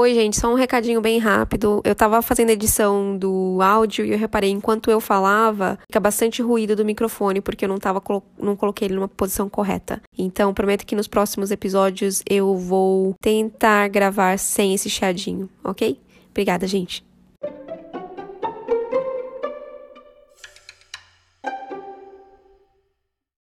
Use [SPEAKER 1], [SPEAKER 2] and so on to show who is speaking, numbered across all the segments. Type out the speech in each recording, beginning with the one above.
[SPEAKER 1] Oi, gente, só um recadinho bem rápido. Eu tava fazendo edição do áudio e eu reparei, enquanto eu falava, fica bastante ruído do microfone, porque eu não, tava, não coloquei ele numa posição correta. Então, prometo que nos próximos episódios eu vou tentar gravar sem esse chiadinho, ok? Obrigada, gente.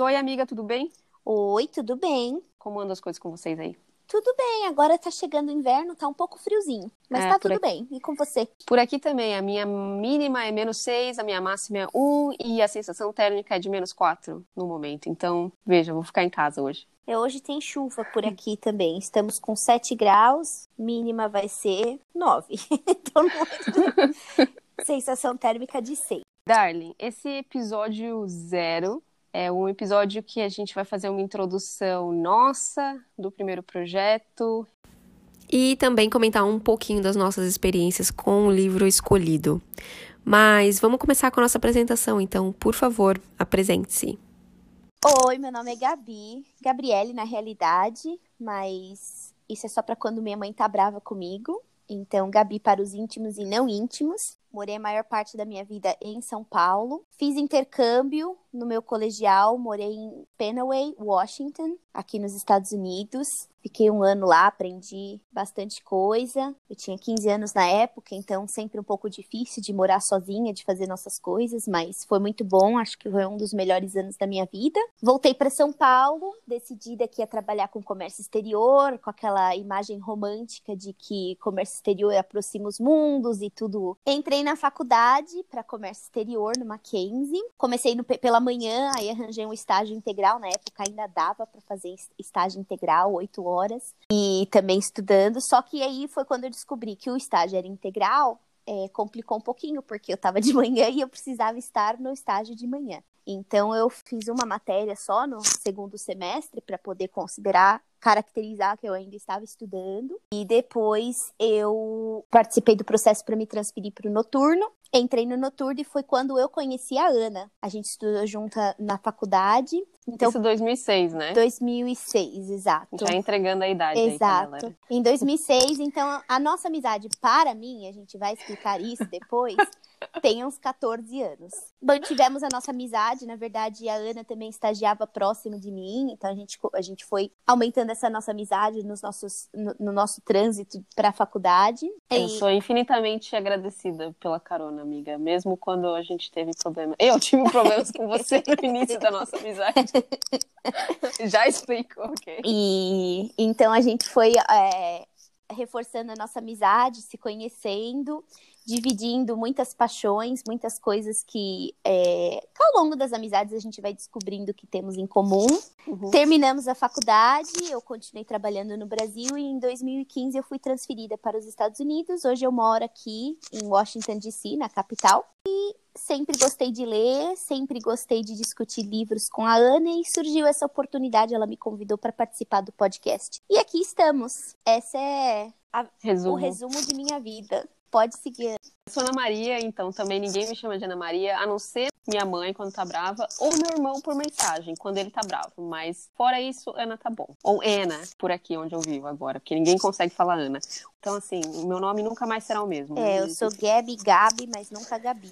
[SPEAKER 1] Oi, amiga, tudo bem?
[SPEAKER 2] Oi, tudo bem?
[SPEAKER 1] Como andam as coisas com vocês aí?
[SPEAKER 2] Tudo bem, agora tá chegando o inverno, tá um pouco friozinho, mas é, tá tudo aqui... bem. E com você?
[SPEAKER 1] Por aqui também, a minha mínima é menos 6, a minha máxima é 1 e a sensação térmica é de menos 4 no momento. Então, veja, vou ficar em casa hoje.
[SPEAKER 2] É, hoje tem chuva por aqui também. Estamos com 7 graus, mínima vai ser 9. então, não... sensação térmica de 6.
[SPEAKER 1] Darling, esse episódio zero é um episódio que a gente vai fazer uma introdução nossa do primeiro projeto. E também comentar um pouquinho das nossas experiências com o livro escolhido. Mas vamos começar com a nossa apresentação, então, por favor, apresente-se.
[SPEAKER 2] Oi, meu nome é Gabi, Gabriele na realidade, mas isso é só para quando minha mãe tá brava comigo. Então, Gabi para os íntimos e não íntimos. Morei a maior parte da minha vida em São Paulo. Fiz intercâmbio no meu colegial, morei em Penaway, Washington, aqui nos Estados Unidos. Fiquei um ano lá, aprendi bastante coisa. Eu tinha 15 anos na época, então sempre um pouco difícil de morar sozinha, de fazer nossas coisas, mas foi muito bom. Acho que foi um dos melhores anos da minha vida. Voltei para São Paulo, decidida que ia trabalhar com comércio exterior, com aquela imagem romântica de que comércio exterior aproxima os mundos e tudo. Entrei na faculdade para comércio exterior no Mackenzie. Comecei no, pela manhã, aí arranjei um estágio integral. Na época ainda dava para fazer estágio integral, oito horas. E também estudando. Só que aí foi quando eu descobri que o estágio era integral. É, complicou um pouquinho, porque eu estava de manhã e eu precisava estar no estágio de manhã. Então eu fiz uma matéria só no segundo semestre para poder considerar caracterizar que eu ainda estava estudando. E depois eu participei do processo para me transferir para o noturno. Entrei no noturno e foi quando eu conheci a Ana. A gente estudou junta na faculdade. Então,
[SPEAKER 1] Isso 2006, né?
[SPEAKER 2] 2006, exato.
[SPEAKER 1] Já entregando a idade
[SPEAKER 2] Exato.
[SPEAKER 1] Aí
[SPEAKER 2] em 2006, então a nossa amizade para mim, a gente vai explicar isso depois, tem uns 14 anos. Mantivemos a nossa amizade, na verdade, a Ana também estagiava próximo de mim, então a gente, a gente foi aumentando essa nossa amizade nos nossos, no, no nosso trânsito para a faculdade.
[SPEAKER 1] Eu e... sou infinitamente agradecida pela carona, amiga, mesmo quando a gente teve problemas. Eu tive problemas com você no início da nossa amizade. Já explicou, ok.
[SPEAKER 2] E então a gente foi é, reforçando a nossa amizade, se conhecendo dividindo muitas paixões, muitas coisas que é, ao longo das amizades a gente vai descobrindo que temos em comum. Uhum. Terminamos a faculdade, eu continuei trabalhando no Brasil e em 2015 eu fui transferida para os Estados Unidos. Hoje eu moro aqui em Washington DC, na capital. E sempre gostei de ler, sempre gostei de discutir livros com a Ana e surgiu essa oportunidade, ela me convidou para participar do podcast. E aqui estamos. Essa é a,
[SPEAKER 1] resumo.
[SPEAKER 2] o resumo de minha vida. Pode seguir.
[SPEAKER 1] Eu sou Ana Maria, então também ninguém me chama de Ana Maria, a não ser minha mãe quando tá brava, ou meu irmão por mensagem, quando ele tá bravo. Mas fora isso, Ana tá bom. Ou Ana, por aqui onde eu vivo agora, porque ninguém consegue falar Ana. Então, assim, o meu nome nunca mais será o mesmo.
[SPEAKER 2] É, eu sou Gabi, Gabi, mas nunca Gabi.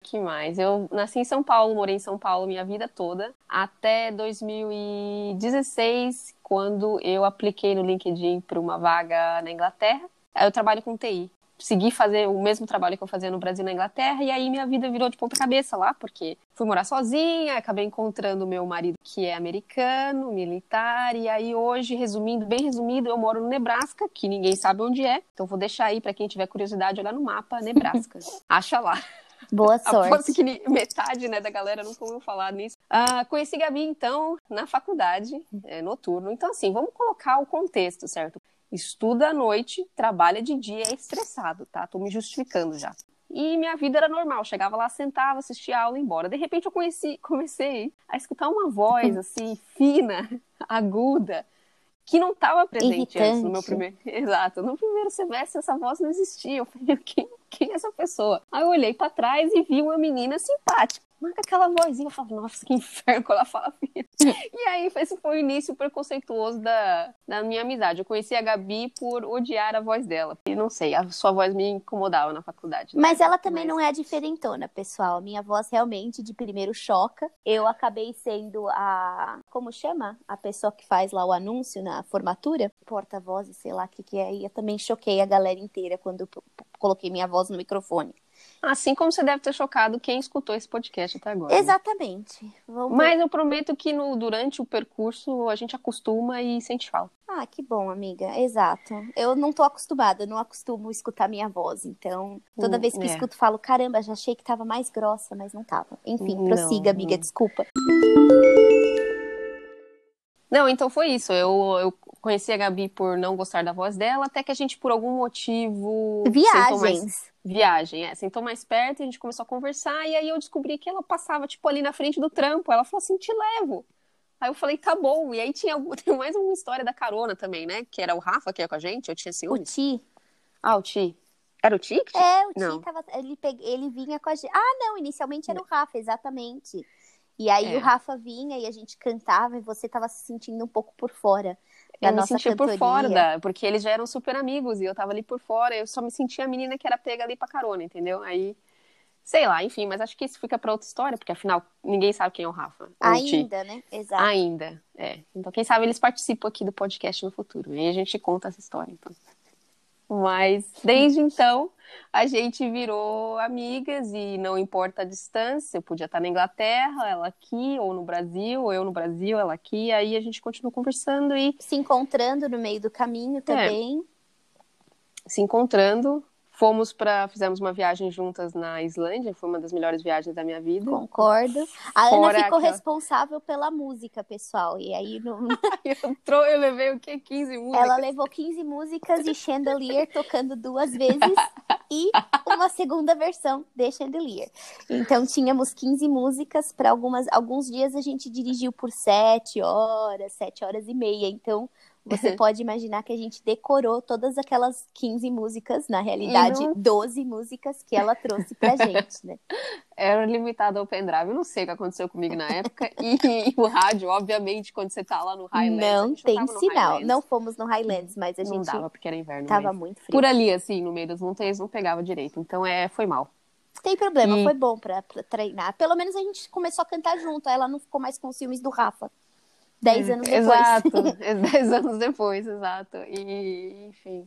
[SPEAKER 1] Que mais? Eu nasci em São Paulo, morei em São Paulo minha vida toda, até 2016, quando eu apliquei no LinkedIn para uma vaga na Inglaterra. Eu trabalho com TI segui fazer o mesmo trabalho que eu fazia no Brasil e na Inglaterra, e aí minha vida virou de ponta cabeça lá, porque fui morar sozinha, acabei encontrando meu marido que é americano, militar, e aí hoje, resumindo, bem resumido, eu moro no Nebraska, que ninguém sabe onde é, então vou deixar aí para quem tiver curiosidade olhar no mapa, Nebraska. Acha lá.
[SPEAKER 2] Boa sorte.
[SPEAKER 1] Aposto que metade né, da galera nunca ouviu falar nisso. Ah, conheci Gabi, então, na faculdade, é, noturno. Então, assim, vamos colocar o contexto, certo? Estuda à noite, trabalha de dia, é estressado, tá? Tô me justificando já. E minha vida era normal, chegava lá, sentava, assistia a aula e embora. De repente eu conheci, comecei a escutar uma voz assim, fina, aguda, que não estava presente antes no meu primeiro. Exato, no primeiro semestre essa voz não existia. Eu falei, quem, quem é essa pessoa? Aí eu olhei para trás e vi uma menina simpática. Marca aquela vozinha. Eu falo, nossa, que inferno quando ela fala fina. e aí, esse foi o início preconceituoso da, da minha amizade. Eu conheci a Gabi por odiar a voz dela. E não sei, a sua voz me incomodava na faculdade.
[SPEAKER 2] Né? Mas ela também Mas... não é diferentona, pessoal. Minha voz realmente, de primeiro, choca. Eu acabei sendo a. Como chama? A pessoa que faz lá o anúncio na formatura. Porta-voz, sei lá o que, que é. E eu também choquei a galera inteira quando coloquei minha voz no microfone.
[SPEAKER 1] Assim como você deve ter chocado quem escutou esse podcast até agora.
[SPEAKER 2] Né? Exatamente. Né?
[SPEAKER 1] Mas eu prometo que no, durante o percurso a gente acostuma e sente falta.
[SPEAKER 2] Ah, que bom, amiga. Exato. Eu não tô acostumada, não acostumo escutar minha voz. Então, toda hum, vez que é. escuto, falo: caramba, já achei que tava mais grossa, mas não tava. Enfim, não, prossiga, amiga, não. desculpa.
[SPEAKER 1] Não, então foi isso. Eu, eu conheci a Gabi por não gostar da voz dela, até que a gente, por algum motivo.
[SPEAKER 2] Viagens
[SPEAKER 1] viagem, é, sentou mais perto, a gente começou a conversar, e aí eu descobri que ela passava, tipo, ali na frente do trampo. Ela falou assim, te levo. Aí eu falei, tá bom. E aí tinha, tem mais uma história da carona também, né? Que era o Rafa que ia com a gente, eu tinha ciúme.
[SPEAKER 2] O Ti.
[SPEAKER 1] Ah, o Ti. Era o Ti?
[SPEAKER 2] É, o Ti tava, ele, ele vinha com a gente. Ah, não, inicialmente era o Rafa, exatamente. E aí é. o Rafa vinha e a gente cantava e você tava se sentindo um pouco por fora
[SPEAKER 1] eu me sentia cantoria. por fora, da, porque eles já eram super amigos e eu tava ali por fora. Eu só me sentia a menina que era pega ali pra carona, entendeu? Aí, sei lá, enfim, mas acho que isso fica pra outra história, porque afinal ninguém sabe quem é o Rafa.
[SPEAKER 2] Ainda, né? Exato.
[SPEAKER 1] Ainda, é. Então, quem sabe eles participam aqui do podcast no futuro. E a gente conta essa história, então. Mas desde então a gente virou amigas e não importa a distância, eu podia estar na Inglaterra, ela aqui, ou no Brasil, ou eu no Brasil, ela aqui, aí a gente continuou conversando e.
[SPEAKER 2] Se encontrando no meio do caminho também.
[SPEAKER 1] É, se encontrando, Fomos para fizemos uma viagem juntas na Islândia, foi uma das melhores viagens da minha vida.
[SPEAKER 2] Concordo. A Fora Ana ficou aquela... responsável pela música, pessoal. E aí não
[SPEAKER 1] eu, eu levei o quê? 15 músicas.
[SPEAKER 2] Ela levou 15 músicas e Chandelier tocando duas vezes e uma segunda versão de Chandelier. Então tínhamos 15 músicas para algumas alguns dias a gente dirigiu por 7 horas, 7 horas e meia. Então você pode imaginar que a gente decorou todas aquelas 15 músicas, na realidade, não... 12 músicas que ela trouxe pra gente, né?
[SPEAKER 1] Era limitado ao pendrive. Eu não sei o que aconteceu comigo na época. E, e o rádio, obviamente, quando você tá lá no Highlands.
[SPEAKER 2] Não tem sinal. Não fomos no Highlands, mas a gente.
[SPEAKER 1] Não dava, porque era inverno.
[SPEAKER 2] Tava muito frio.
[SPEAKER 1] Por ali, assim, no meio das montanhas, não pegava direito. Então, é, foi mal.
[SPEAKER 2] Tem problema, e... foi bom pra, pra treinar. Pelo menos a gente começou a cantar junto. Ela não ficou mais com ciúmes do Rafa. Dez anos depois.
[SPEAKER 1] Exato, dez anos depois, exato. E, enfim,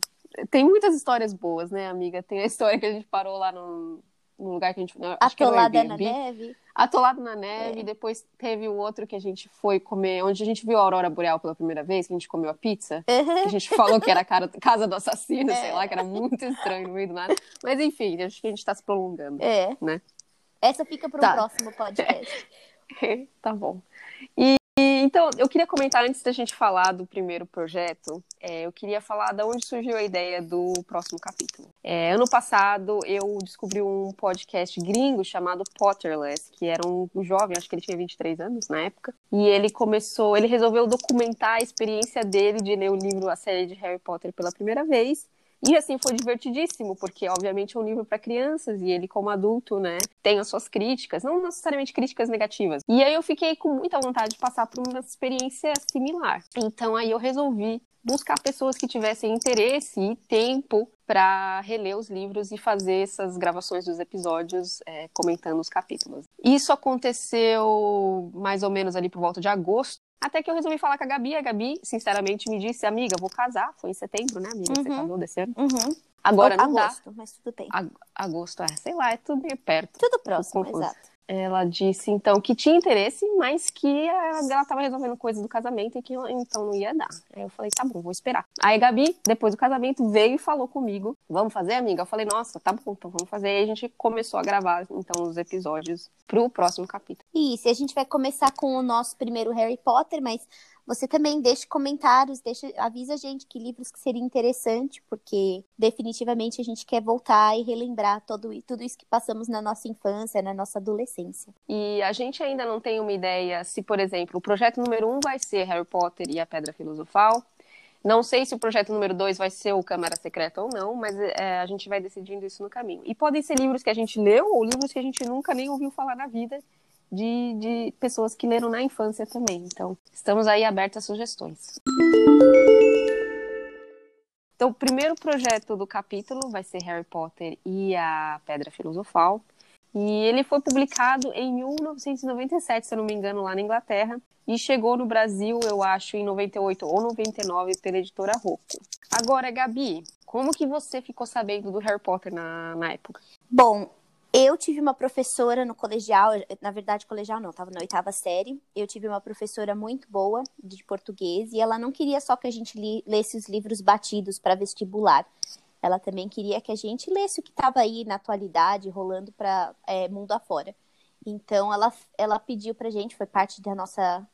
[SPEAKER 1] tem muitas histórias boas, né, amiga? Tem a história que a gente parou lá no, no lugar que a gente...
[SPEAKER 2] Atolada na neve.
[SPEAKER 1] Atolado na neve, é. depois teve o outro que a gente foi comer, onde a gente viu a aurora boreal pela primeira vez, que a gente comeu a pizza, uhum. que a gente falou que era a cara, casa do assassino, é. sei lá, que era muito estranho no meio do nada. Mas enfim, acho que a gente tá se prolongando, é. né?
[SPEAKER 2] Essa fica para o tá. próximo podcast.
[SPEAKER 1] tá bom. E então, eu queria comentar antes da gente falar do primeiro projeto, é, eu queria falar de onde surgiu a ideia do próximo capítulo. É, ano passado, eu descobri um podcast gringo chamado Potterless, que era um jovem, acho que ele tinha 23 anos na época, e ele começou, ele resolveu documentar a experiência dele de ler o livro, a série de Harry Potter pela primeira vez, e assim foi divertidíssimo, porque obviamente é um livro para crianças e ele como adulto, né, tem as suas críticas, não necessariamente críticas negativas. E aí eu fiquei com muita vontade de passar por uma experiência similar. Então aí eu resolvi buscar pessoas que tivessem interesse e tempo para reler os livros e fazer essas gravações dos episódios é, comentando os capítulos. Isso aconteceu mais ou menos ali por volta de agosto até que eu resolvi falar com a Gabi. A Gabi, sinceramente, me disse, amiga, vou casar. Foi em setembro, né, amiga? Uhum. Você casou desse ano?
[SPEAKER 2] Uhum.
[SPEAKER 1] Agora não
[SPEAKER 2] agosto,
[SPEAKER 1] dá.
[SPEAKER 2] mas tudo bem.
[SPEAKER 1] Agosto, é, sei lá, é tudo meio perto.
[SPEAKER 2] Tudo próximo, exato.
[SPEAKER 1] Ela disse, então, que tinha interesse, mas que ela estava resolvendo coisas do casamento e que então não ia dar. Aí eu falei, tá bom, vou esperar. Aí a Gabi, depois do casamento, veio e falou comigo, vamos fazer, amiga? Eu falei, nossa, tá bom, então vamos fazer. Aí a gente começou a gravar, então, os episódios pro próximo capítulo.
[SPEAKER 2] Isso, a gente vai começar com o nosso primeiro Harry Potter, mas você também deixe comentários, deixa, avisa a gente que livros que seria interessante, porque definitivamente a gente quer voltar e relembrar todo, tudo isso que passamos na nossa infância, na nossa adolescência.
[SPEAKER 1] E a gente ainda não tem uma ideia se, por exemplo, o projeto número um vai ser Harry Potter e a Pedra Filosofal. Não sei se o projeto número dois vai ser o Câmara Secreta ou não, mas é, a gente vai decidindo isso no caminho. E podem ser livros que a gente leu ou livros que a gente nunca nem ouviu falar na vida de, de pessoas que leram na infância também. Então, estamos aí abertos a sugestões. Então, o primeiro projeto do capítulo vai ser Harry Potter e a Pedra Filosofal. E ele foi publicado em 1997, se eu não me engano, lá na Inglaterra. E chegou no Brasil, eu acho, em 98 ou 99, pela editora Rocco. Agora, Gabi, como que você ficou sabendo do Harry Potter na, na época?
[SPEAKER 2] Bom, eu tive uma professora no colegial, na verdade, colegial não, estava na oitava série. Eu tive uma professora muito boa de português e ela não queria só que a gente li, lesse os livros batidos para vestibular. Ela também queria que a gente lesse o que estava aí na atualidade, rolando para é, mundo afora. Então, ela, ela pediu para gente, foi parte da nossa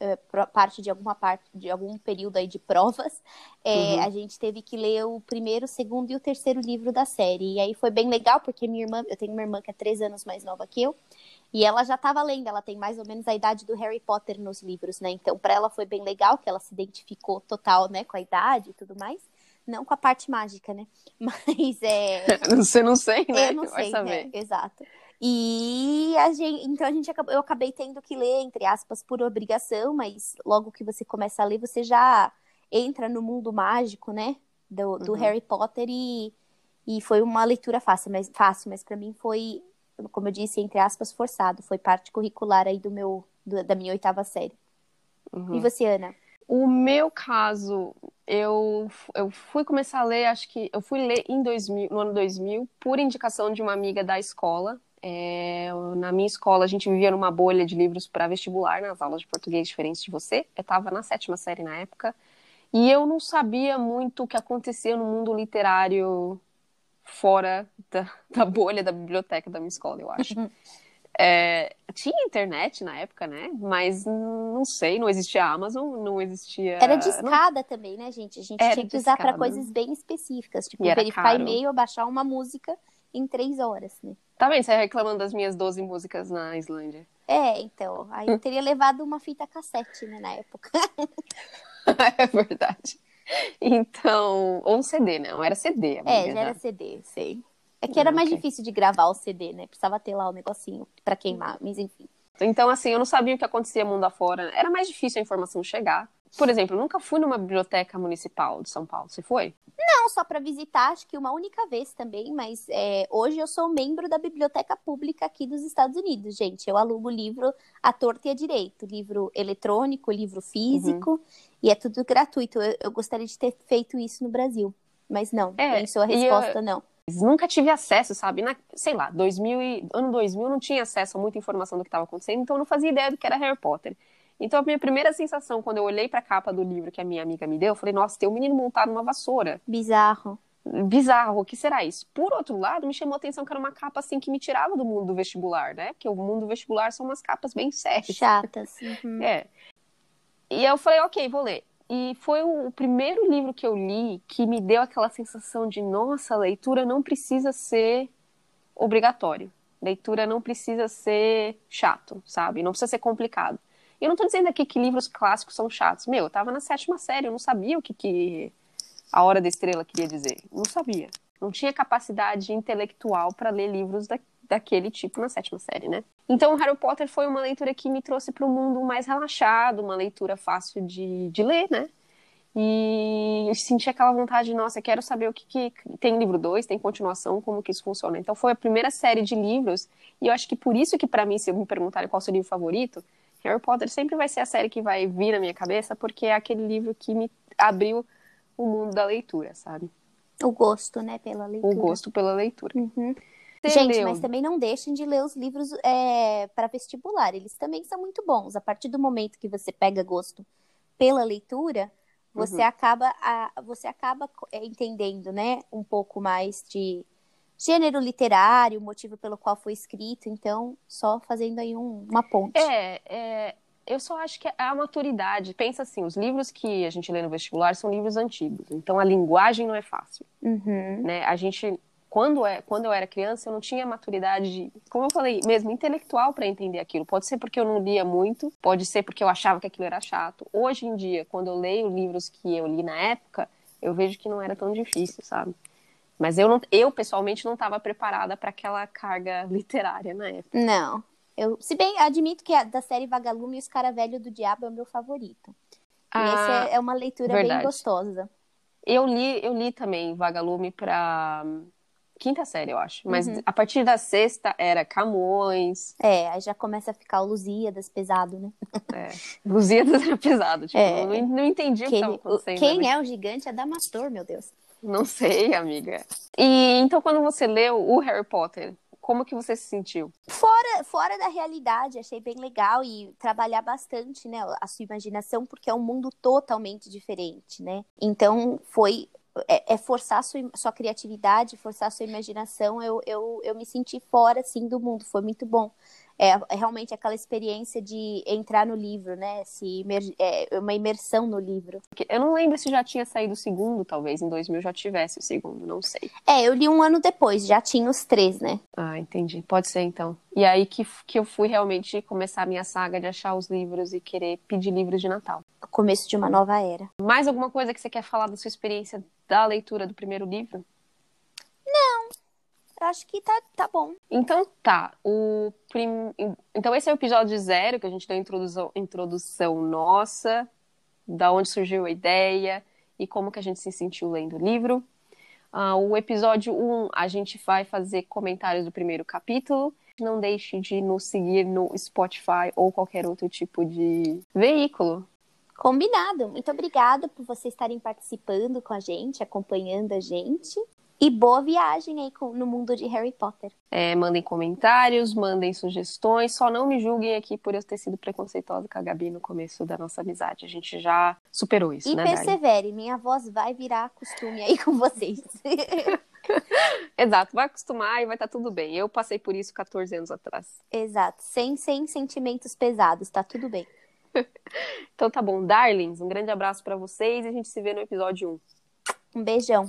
[SPEAKER 2] é, parte de alguma parte de algum período aí de provas, é, uhum. a gente teve que ler o primeiro, o segundo e o terceiro livro da série. E aí foi bem legal, porque minha irmã, eu tenho uma irmã que é três anos mais nova que eu, e ela já estava lendo, ela tem mais ou menos a idade do Harry Potter nos livros, né? Então, para ela foi bem legal, que ela se identificou total, né, com a idade e tudo mais. Não com a parte mágica, né? Mas é.
[SPEAKER 1] Você não sei, né?
[SPEAKER 2] Eu não sei, né? Exato. E a gente, então a gente eu acabei tendo que ler, entre aspas, por obrigação, mas logo que você começa a ler, você já entra no mundo mágico, né? Do, do uhum. Harry Potter e, e foi uma leitura fácil, mas fácil, mas para mim foi, como eu disse, entre aspas, forçado. Foi parte curricular aí do meu, do, da minha oitava série. Uhum. E você, Ana?
[SPEAKER 1] O meu caso, eu, eu fui começar a ler, acho que eu fui ler em 2000, no ano 2000, por indicação de uma amiga da escola. É, na minha escola, a gente vivia numa bolha de livros para vestibular, nas aulas de português diferentes de você. Eu estava na sétima série na época. E eu não sabia muito o que acontecia no mundo literário fora da, da bolha da biblioteca da minha escola, eu acho. É, tinha internet na época, né? Mas não sei, não existia Amazon, não existia.
[SPEAKER 2] Era de escada não... também, né, gente? A gente era tinha que usar para coisas bem específicas, tipo verificar e-mail, baixar uma música em três horas, né?
[SPEAKER 1] Tá bem, você reclamando das minhas 12 músicas na Islândia.
[SPEAKER 2] É, então. Aí eu teria levado uma fita cassete, né, na época.
[SPEAKER 1] é verdade. Então, ou um CD, né? Não era CD.
[SPEAKER 2] Amiga, é, já era CD, sei. É que era mais okay. difícil de gravar o CD, né? Precisava ter lá o negocinho para queimar, mas enfim.
[SPEAKER 1] Então, assim, eu não sabia o que acontecia mundo afora. Era mais difícil a informação chegar. Por exemplo, nunca fui numa biblioteca municipal de São Paulo. Você foi?
[SPEAKER 2] Não, só para visitar, acho que uma única vez também, mas é, hoje eu sou membro da Biblioteca Pública aqui dos Estados Unidos, gente. Eu alugo livro à torta e à direito, livro eletrônico, livro físico, uhum. e é tudo gratuito. Eu, eu, gostaria de ter feito isso no Brasil, mas não, é, pensou a resposta, eu... não.
[SPEAKER 1] Nunca tive acesso, sabe? Na, sei lá, 2000 e, ano 2000 não tinha acesso a muita informação do que estava acontecendo, então eu não fazia ideia do que era Harry Potter. Então, a minha primeira sensação, quando eu olhei para a capa do livro que a minha amiga me deu, eu falei, nossa, tem um menino montado numa vassoura.
[SPEAKER 2] Bizarro.
[SPEAKER 1] Bizarro, o que será isso? Por outro lado, me chamou a atenção que era uma capa assim que me tirava do mundo do vestibular, né? Porque o mundo do vestibular são umas capas bem sérias.
[SPEAKER 2] Chatas. Uhum.
[SPEAKER 1] É. E eu falei, ok, vou ler. E foi o primeiro livro que eu li que me deu aquela sensação de, nossa, leitura não precisa ser obrigatório. Leitura não precisa ser chato, sabe? Não precisa ser complicado. Eu não tô dizendo aqui que livros clássicos são chatos. Meu, eu tava na sétima série, eu não sabia o que, que A Hora da Estrela queria dizer. Não sabia. Não tinha capacidade intelectual para ler livros da, daquele tipo na sétima série, né? Então, Harry Potter foi uma leitura que me trouxe para um mundo mais relaxado, uma leitura fácil de, de ler, né? E eu senti aquela vontade, nossa, quero saber o que, que tem livro 2, tem continuação, como que isso funciona. Então foi a primeira série de livros, e eu acho que por isso que para mim, se me perguntarem qual é o seu livro favorito, Harry Potter sempre vai ser a série que vai vir na minha cabeça, porque é aquele livro que me abriu o mundo da leitura, sabe?
[SPEAKER 2] O gosto, né, pela leitura.
[SPEAKER 1] O gosto pela leitura.
[SPEAKER 2] Uhum. Gente, leu... mas também não deixem de ler os livros é, para vestibular. Eles também são muito bons. A partir do momento que você pega gosto pela leitura, você uhum. acaba a, você acaba é, entendendo, né, um pouco mais de gênero literário, o motivo pelo qual foi escrito, então, só fazendo aí um, uma ponte.
[SPEAKER 1] É, é, eu só acho que é a maturidade. Pensa assim, os livros que a gente lê no vestibular são livros antigos, então a linguagem não é fácil.
[SPEAKER 2] Uhum.
[SPEAKER 1] Né? A gente, quando, é, quando eu era criança, eu não tinha maturidade, como eu falei, mesmo intelectual para entender aquilo. Pode ser porque eu não lia muito, pode ser porque eu achava que aquilo era chato. Hoje em dia, quando eu leio livros que eu li na época, eu vejo que não era tão difícil, sabe? Mas eu, não, eu pessoalmente, não estava preparada para aquela carga literária na época.
[SPEAKER 2] Não. Eu, se bem, admito que a da série Vagalume e os Cara Velho do Diabo é o meu favorito. E
[SPEAKER 1] Ah,
[SPEAKER 2] esse é, é uma leitura
[SPEAKER 1] verdade.
[SPEAKER 2] bem gostosa.
[SPEAKER 1] Eu li, eu li também Vagalume pra hum, quinta série, eu acho. Mas
[SPEAKER 2] Uhum.
[SPEAKER 1] a partir da sexta era Camões,
[SPEAKER 2] É, aí já começa a ficar o Lusíadas pesado, né?
[SPEAKER 1] é, Lusíadas era pesado. Tipo,
[SPEAKER 2] É.
[SPEAKER 1] não, não entendi o que estava
[SPEAKER 2] Aquele-
[SPEAKER 1] acontecendo.
[SPEAKER 2] quem
[SPEAKER 1] né?
[SPEAKER 2] é o gigante? Adamastor, meu Deus.
[SPEAKER 1] Não sei, amiga. E então, quando você leu o Harry Potter, como que você se sentiu?
[SPEAKER 2] Fora, fora da realidade, achei bem legal e trabalhar bastante, né, a sua imaginação, porque é um mundo totalmente diferente, né? Então, foi é, é forçar sua, sua criatividade, forçar sua imaginação. Eu, eu, eu me senti fora, assim, do mundo. Foi muito bom. É, é realmente aquela experiência de entrar no livro, né? Se imer- é uma imersão no livro.
[SPEAKER 1] Eu não lembro se já tinha saído o segundo, talvez em 2000 já tivesse o segundo, não sei.
[SPEAKER 2] É, eu li um ano depois, já tinha os três, né?
[SPEAKER 1] Ah, entendi. Pode ser então. E aí que, que eu fui realmente começar a minha saga de achar os livros e querer pedir livros de Natal.
[SPEAKER 2] O começo de uma nova era.
[SPEAKER 1] Mais alguma coisa que você quer falar da sua experiência da leitura do primeiro livro?
[SPEAKER 2] Acho que tá, tá bom.
[SPEAKER 1] Então tá, o prim... então esse é o episódio zero que a gente deu a introdução, introdução nossa, da onde surgiu a ideia e como que a gente se sentiu lendo o livro. Ah, o episódio 1 a gente vai fazer comentários do primeiro capítulo. Não deixe de nos seguir no Spotify ou qualquer outro tipo de veículo.
[SPEAKER 2] Combinado. Muito obrigada por vocês estarem participando com a gente, acompanhando a gente. E boa viagem aí com- no mundo de Harry Potter.
[SPEAKER 1] É, mandem comentários, mandem sugestões. Só não me julguem aqui por eu ter sido preconceituosa com a Gabi no começo da nossa amizade. A gente já superou isso,
[SPEAKER 2] E
[SPEAKER 1] né, Dani?
[SPEAKER 2] persevere, minha voz vai virar costume aí com vocês.
[SPEAKER 1] Exato, vai acostumar e vai estar tudo bem. Eu passei por isso 14 anos atrás.
[SPEAKER 2] Exato, sem, sem sentimentos pesados, tá tudo bem.
[SPEAKER 1] Então tá bom, darlings, um grande abraço pra vocês e a gente se vê no episódio 1.
[SPEAKER 2] Um beijão.